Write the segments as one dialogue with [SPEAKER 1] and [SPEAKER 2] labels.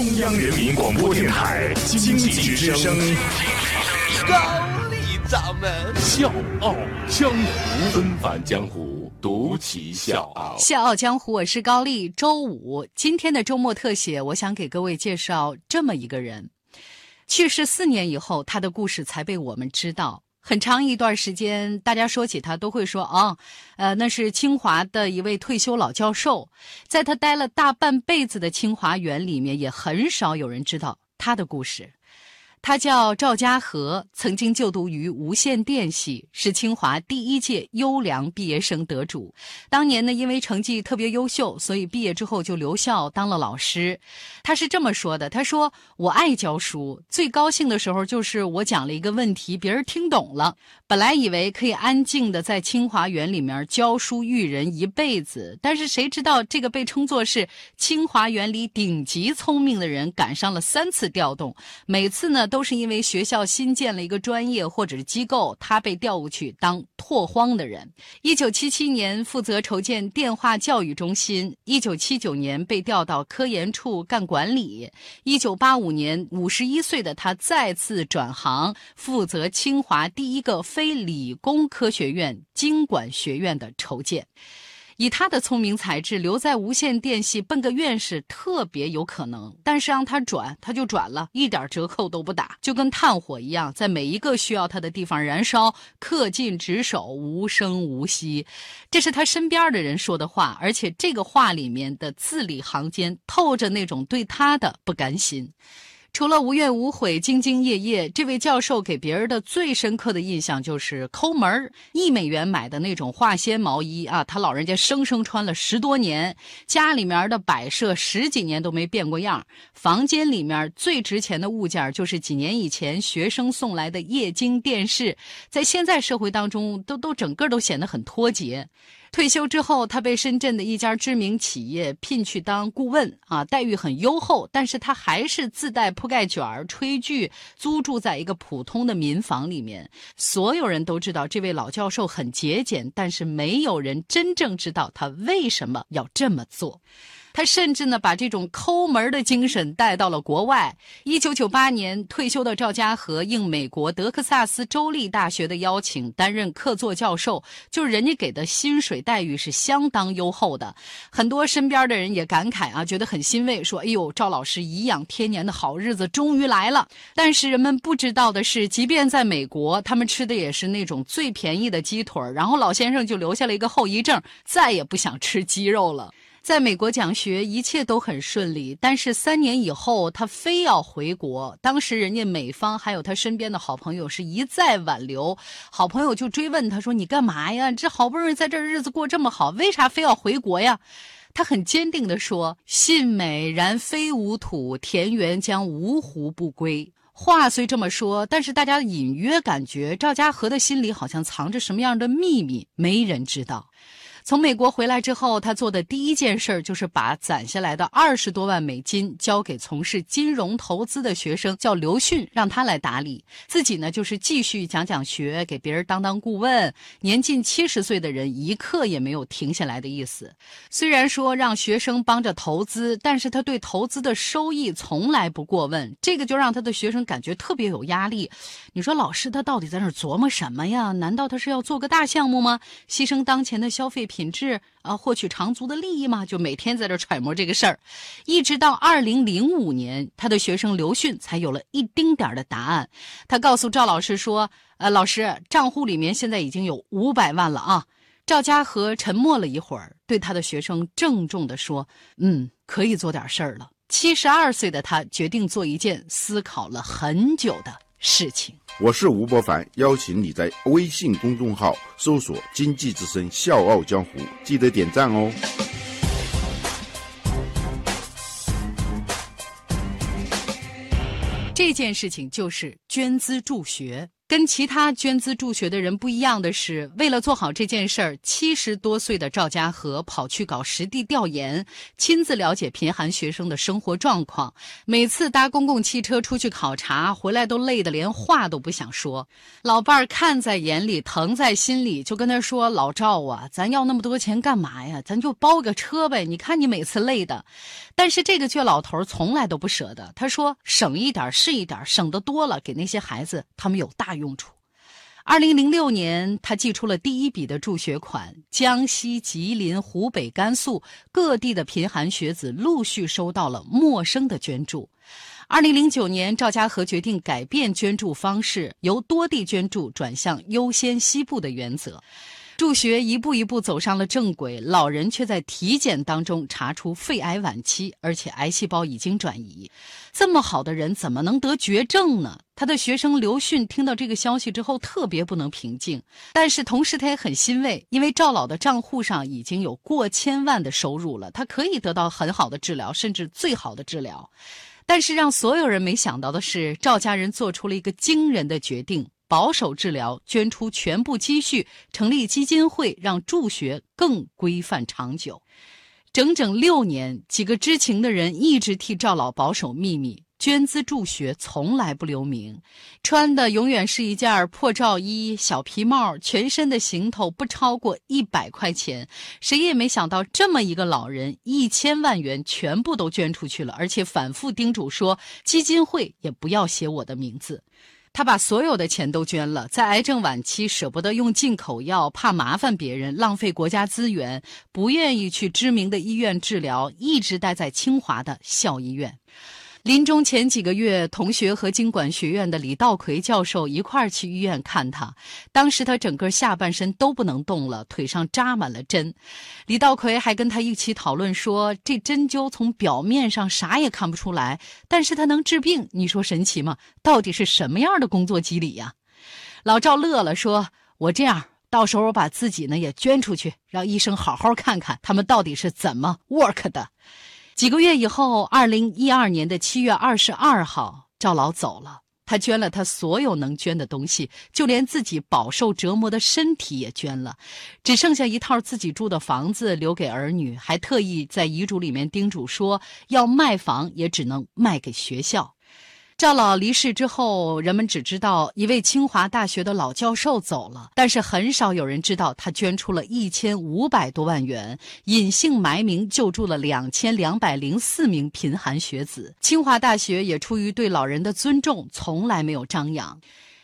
[SPEAKER 1] 中央人民广播电台经济之声，
[SPEAKER 2] 高丽掌门
[SPEAKER 1] 笑傲江湖，纷返江湖，独骑笑傲。
[SPEAKER 3] 笑傲江湖，我是高丽。周五，今天的周末特写，我想给各位介绍这么一个人。去世四年以后，他的故事才被我们知道。很长一段时间，大家说起他都会说：“啊，呃，那是清华的一位退休老教授。”在他待了大半辈子的清华园里面，也很少有人知道他的故事。他叫赵家和，曾经就读于无线电系，是清华第一届优良毕业生得主。当年呢，因为成绩特别优秀，所以毕业之后就留校当了老师。他是这么说的：“他说我爱教书，最高兴的时候就是我讲了一个问题，别人听懂了。本来以为可以安静的在清华园里面教书育人一辈子，但是谁知道这个被称作是清华园里顶级聪明的人，赶上了三次调动，每次呢。”都是因为学校新建了一个专业或者是机构，他被调过去当拓荒的人。一九七七年负责筹建电话教育中心，一九七九年被调到科研处干管理。一九八五年，五十一岁的他再次转行，负责清华第一个非理工科学院——经管学院的筹建。以他的聪明才智，留在无线电系奔个院士特别有可能。但是让他转，他就转了，一点折扣都不打，就跟炭火一样，在每一个需要他的地方燃烧，恪尽职守，无声无息。这是他身边的人说的话，而且这个话里面的字里行间透着那种对他的不甘心。除了无怨无悔、兢兢业业，这位教授给别人的最深刻的印象就是抠门儿。一美元买的那种化纤毛衣啊，他老人家生生穿了十多年。家里面的摆设十几年都没变过样。房间里面最值钱的物件就是几年以前学生送来的液晶电视，在现在社会当中都都整个都显得很脱节。退休之后，他被深圳的一家知名企业聘去当顾问，啊，待遇很优厚，但是他还是自带铺盖卷儿、炊具，租住在一个普通的民房里面。所有人都知道这位老教授很节俭，但是没有人真正知道他为什么要这么做。他甚至呢，把这种抠门的精神带到了国外。一九九八年退休的赵家和应美国德克萨斯州立大学的邀请，担任客座教授，就是人家给的薪水待遇是相当优厚的。很多身边的人也感慨啊，觉得很欣慰，说：“哎呦，赵老师颐养天年的好日子终于来了。”但是人们不知道的是，即便在美国，他们吃的也是那种最便宜的鸡腿然后老先生就留下了一个后遗症，再也不想吃鸡肉了。在美国讲学一切都很顺利，但是三年以后他非要回国。当时人家美方还有他身边的好朋友是一再挽留，好朋友就追问他说：“你干嘛呀？这好不容易在这日子过这么好，为啥非要回国呀？”他很坚定地说：“信美然非吾土，田园将芜湖不归。”话虽这么说，但是大家隐约感觉赵家和的心里好像藏着什么样的秘密，没人知道。从美国回来之后，他做的第一件事儿就是把攒下来的二十多万美金交给从事金融投资的学生，叫刘迅，让他来打理。自己呢，就是继续讲讲学，给别人当当顾问。年近七十岁的人，一刻也没有停下来的意思。虽然说让学生帮着投资，但是他对投资的收益从来不过问，这个就让他的学生感觉特别有压力。你说老师他到底在那琢磨什么呀？难道他是要做个大项目吗？牺牲当前的消费品？品质啊，获取长足的利益吗？就每天在这揣摩这个事儿，一直到二零零五年，他的学生刘迅才有了一丁点儿的答案。他告诉赵老师说：“呃，老师，账户里面现在已经有五百万了啊。”赵家和沉默了一会儿，对他的学生郑重地说：“嗯，可以做点事儿了。”七十二岁的他决定做一件思考了很久的。事情，
[SPEAKER 4] 我是吴伯凡，邀请你在微信公众号搜索“经济之声笑傲江湖”，记得点赞哦。
[SPEAKER 3] 这件事情就是捐资助学。跟其他捐资助学的人不一样的是，为了做好这件事儿，七十多岁的赵家和跑去搞实地调研，亲自了解贫寒学生的生活状况。每次搭公共汽车出去考察，回来都累得连话都不想说。老伴儿看在眼里，疼在心里，就跟他说：“老赵啊，咱要那么多钱干嘛呀？咱就包个车呗。你看你每次累的。”但是这个倔老头从来都不舍得，他说：“省一点是一点，省得多了，给那些孩子他们有大用。”用处。二零零六年，他寄出了第一笔的助学款，江西、吉林、湖北、甘肃各地的贫寒学子陆续收到了陌生的捐助。二零零九年，赵家河决定改变捐助方式，由多地捐助转向优先西部的原则。助学一步一步走上了正轨，老人却在体检当中查出肺癌晚期，而且癌细胞已经转移。这么好的人怎么能得绝症呢？他的学生刘迅听到这个消息之后特别不能平静，但是同时他也很欣慰，因为赵老的账户上已经有过千万的收入了，他可以得到很好的治疗，甚至最好的治疗。但是让所有人没想到的是，赵家人做出了一个惊人的决定。保守治疗，捐出全部积蓄，成立基金会，让助学更规范长久。整整六年，几个知情的人一直替赵老保守秘密，捐资助学从来不留名，穿的永远是一件破罩衣、小皮帽，全身的行头不超过一百块钱。谁也没想到，这么一个老人，一千万元全部都捐出去了，而且反复叮嘱说，基金会也不要写我的名字。他把所有的钱都捐了，在癌症晚期舍不得用进口药，怕麻烦别人，浪费国家资源，不愿意去知名的医院治疗，一直待在清华的校医院。临终前几个月，同学和经管学院的李道奎教授一块儿去医院看他。当时他整个下半身都不能动了，腿上扎满了针。李道奎还跟他一起讨论说：“这针灸从表面上啥也看不出来，但是他能治病，你说神奇吗？到底是什么样的工作机理呀？”老赵乐了，说：“我这样，到时候我把自己呢也捐出去，让医生好好看看他们到底是怎么 work 的。”几个月以后，二零一二年的七月二十二号，赵老走了。他捐了他所有能捐的东西，就连自己饱受折磨的身体也捐了，只剩下一套自己住的房子留给儿女，还特意在遗嘱里面叮嘱说，要卖房也只能卖给学校。赵老离世之后，人们只知道一位清华大学的老教授走了，但是很少有人知道他捐出了一千五百多万元，隐姓埋名救助了两千两百零四名贫寒学子。清华大学也出于对老人的尊重，从来没有张扬。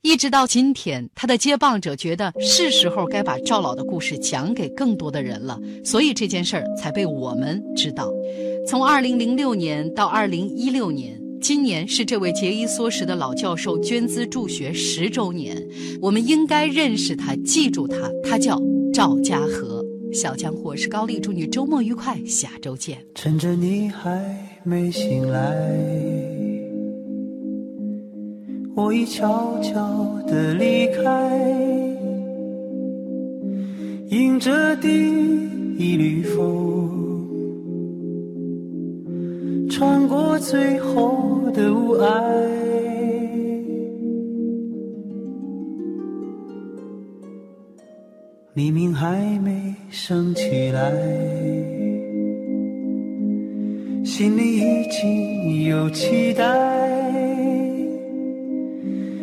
[SPEAKER 3] 一直到今天，他的接棒者觉得是时候该把赵老的故事讲给更多的人了，所以这件事儿才被我们知道。从二零零六年到二零一六年。今年是这位节衣缩食的老教授捐资助学十周年，我们应该认识他，记住他，他叫赵家和。小江湖是高丽，祝你周末愉快，下周见。
[SPEAKER 5] 趁着你还没醒来，我已悄悄地离开，迎着第一缕风。穿过最后的雾霭，黎明还没升起来，心里已经有期待。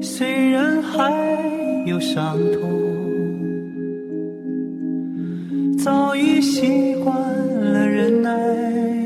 [SPEAKER 5] 虽然还有伤痛，早已习惯了忍耐。